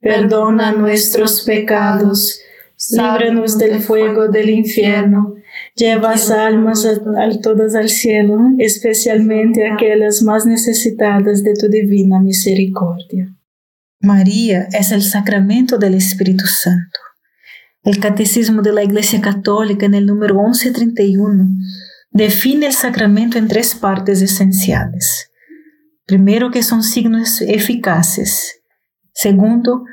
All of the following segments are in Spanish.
perdona nuestros pecados, líbranos del fuego del infierno, lleva almas a, todas al cielo, especialmente aquellas más necesitadas de tu divina misericordia. María es el sacramento del Espíritu Santo. El Catecismo de la Iglesia Católica en el número 1131 define el sacramento en tres partes esenciales. Primero, que son signos eficaces. Segundo,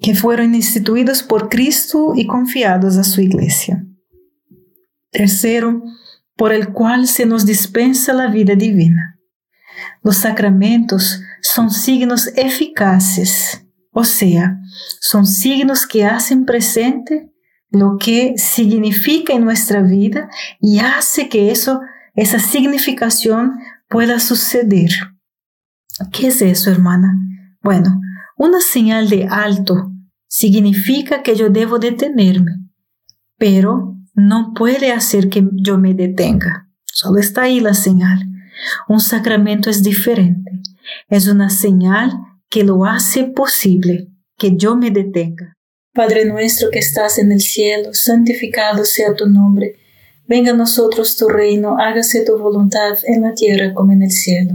que fueron instituidos por Cristo y confiados a su iglesia. Tercero, por el cual se nos dispensa la vida divina. Los sacramentos son signos eficaces, o sea, son signos que hacen presente lo que significa en nuestra vida y hace que eso, esa significación pueda suceder. ¿Qué es eso, hermana? Bueno, una señal de alto significa que yo debo detenerme, pero no puede hacer que yo me detenga. Solo está ahí la señal. Un sacramento es diferente. Es una señal que lo hace posible que yo me detenga. Padre nuestro que estás en el cielo, santificado sea tu nombre. Venga a nosotros tu reino, hágase tu voluntad en la tierra como en el cielo.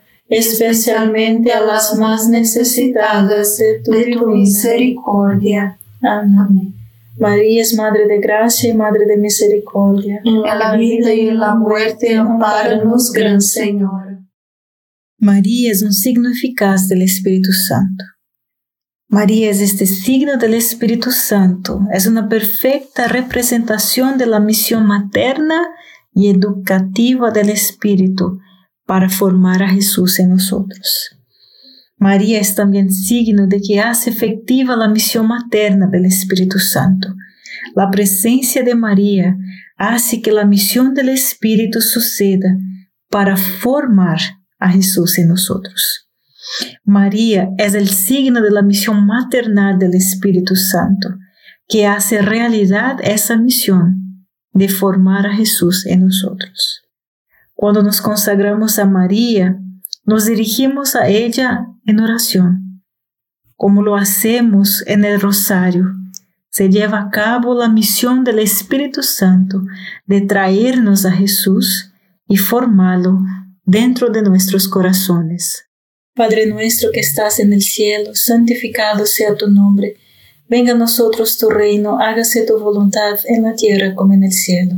especialmente a las más necesitadas de tu, misericordia. Amén. María es Madre de Gracia y Madre de Misericordia. En la vida y en la muerte, amparanos, Gran Señor. María es un signo eficaz del Espíritu Santo. María es este signo del Espíritu Santo, es una perfecta representación de la misión materna y educativa del Espíritu para formar a Jesús en nosotros. María es también signo de que hace efectiva la misión materna del Espíritu Santo. La presencia de María hace que la misión del Espíritu suceda para formar a Jesús en nosotros. María es el signo de la misión maternal del Espíritu Santo, que hace realidad esa misión de formar a Jesús en nosotros. Cuando nos consagramos a María, nos dirigimos a ella en oración. Como lo hacemos en el rosario, se lleva a cabo la misión del Espíritu Santo de traernos a Jesús y formarlo dentro de nuestros corazones. Padre nuestro que estás en el cielo, santificado sea tu nombre. Venga a nosotros tu reino, hágase tu voluntad en la tierra como en el cielo.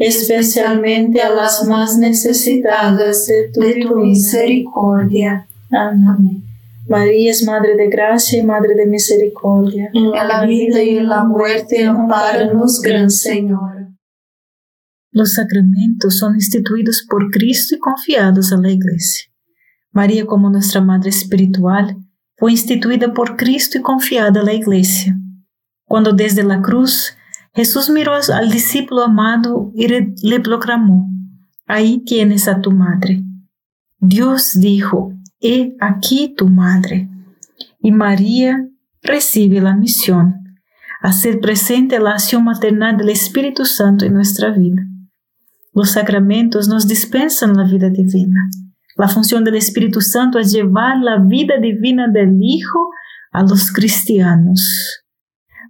especialmente a las más necesitadas de tu, misericordia. Amén. María es Madre de Gracia y Madre de Misericordia. En la vida y en la muerte, amparanos, Gran Señor. Los sacramentos son instituidos por Cristo y confiados a la Iglesia. María, como nuestra Madre Espiritual, fue instituida por Cristo y confiada a la Iglesia. Cuando desde la cruz Jesús miró al discípulo amado y le proclamó, ahí tienes a tu madre. Dios dijo, he aquí tu madre. Y María recibe la misión, hacer presente la acción maternal del Espíritu Santo en nuestra vida. Los sacramentos nos dispensan la vida divina. La función del Espíritu Santo es llevar la vida divina del Hijo a los cristianos.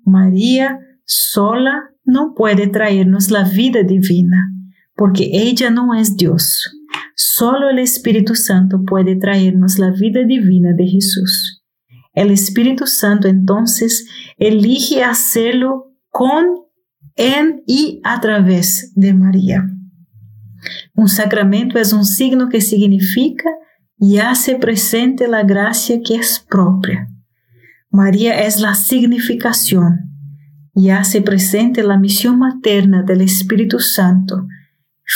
María sola no puede traernos la vida divina, porque ella no es Dios. Solo el Espíritu Santo puede traernos la vida divina de Jesús. El Espíritu Santo entonces elige hacerlo con, en y a través de María. Un sacramento es un signo que significa y hace presente la gracia que es propia. María es la significación, y hace presente la misión materna del Espíritu Santo.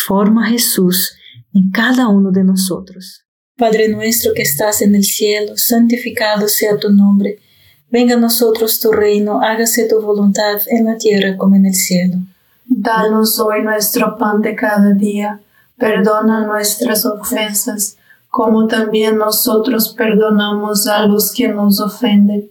Forma Jesús en cada uno de nosotros. Padre nuestro que estás en el cielo, santificado sea tu nombre. Venga a nosotros tu reino, hágase tu voluntad en la tierra como en el cielo. Danos hoy nuestro pan de cada día. Perdona nuestras ofensas, como también nosotros perdonamos a los que nos ofenden.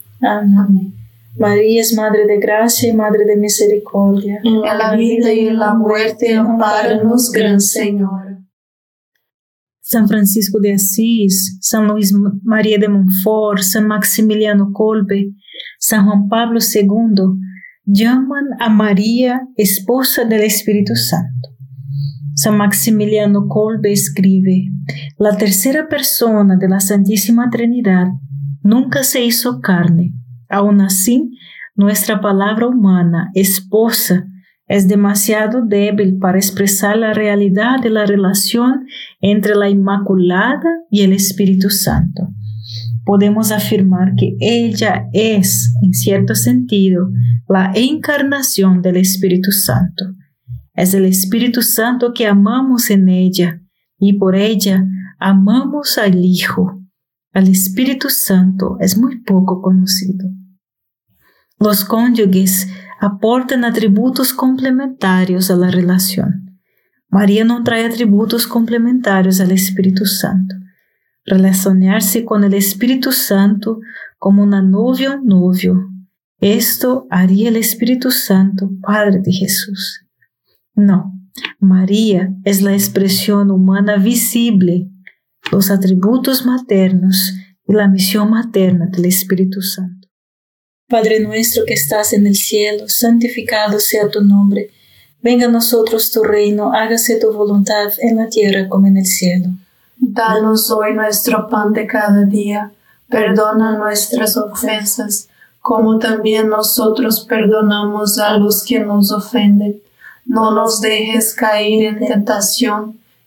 Amén. María es Madre de Gracia y Madre de Misericordia. En la vida y en la muerte, amparanos, Gran Señor. San Francisco de Asís, San Luis María de Montfort, San Maximiliano Kolbe, San Juan Pablo II llaman a María esposa del Espíritu Santo. San Maximiliano Kolbe escribe, la tercera persona de la Santísima Trinidad nunca se hizo carne. Aún así, nuestra palabra humana, esposa, es demasiado débil para expresar la realidad de la relación entre la Inmaculada y el Espíritu Santo. Podemos afirmar que ella es, en cierto sentido, la encarnación del Espíritu Santo. Es el Espíritu Santo que amamos en ella y por ella amamos al Hijo. Al Espíritu Santo es muy poco conocido. Los cónyuges aportan atributos complementarios a la relación. María no trae atributos complementarios al Espíritu Santo. Relacionarse con el Espíritu Santo como una novia o novio. Esto haría el Espíritu Santo, Padre de Jesús. No, María es la expresión humana visible los atributos maternos y la misión materna del Espíritu Santo. Padre nuestro que estás en el cielo, santificado sea tu nombre. Venga a nosotros tu reino, hágase tu voluntad en la tierra como en el cielo. Danos hoy nuestro pan de cada día, perdona nuestras ofensas, como también nosotros perdonamos a los que nos ofenden. No nos dejes caer en tentación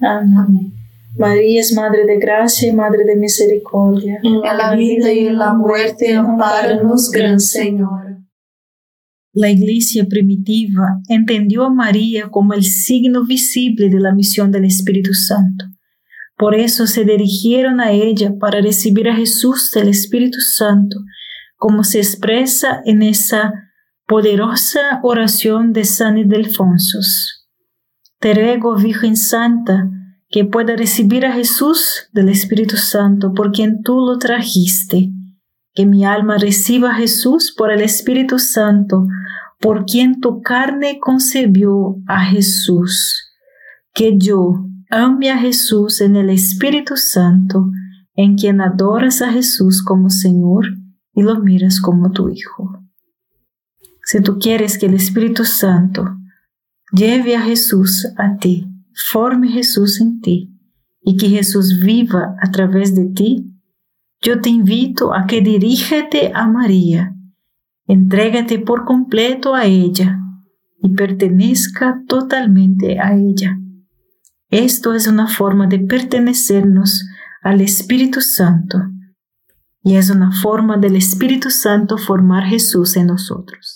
Amén. María es Madre de Gracia y Madre de Misericordia. En la vida y en la muerte, amparanos, Gran Señor. La Iglesia primitiva entendió a María como el signo visible de la misión del Espíritu Santo. Por eso se dirigieron a ella para recibir a Jesús del Espíritu Santo, como se expresa en esa poderosa oración de San Ildefonso. Te ruego, Virgen Santa, que pueda recibir a Jesús del Espíritu Santo por quien tú lo trajiste. Que mi alma reciba a Jesús por el Espíritu Santo, por quien tu carne concebió a Jesús. Que yo ame a Jesús en el Espíritu Santo, en quien adoras a Jesús como Señor y lo miras como tu Hijo. Si tú quieres que el Espíritu Santo lleve a Jesús a ti, forme Jesús en ti y que Jesús viva a través de ti, yo te invito a que dirígete a María, entrégate por completo a ella y pertenezca totalmente a ella. Esto es una forma de pertenecernos al Espíritu Santo y es una forma del Espíritu Santo formar Jesús en nosotros.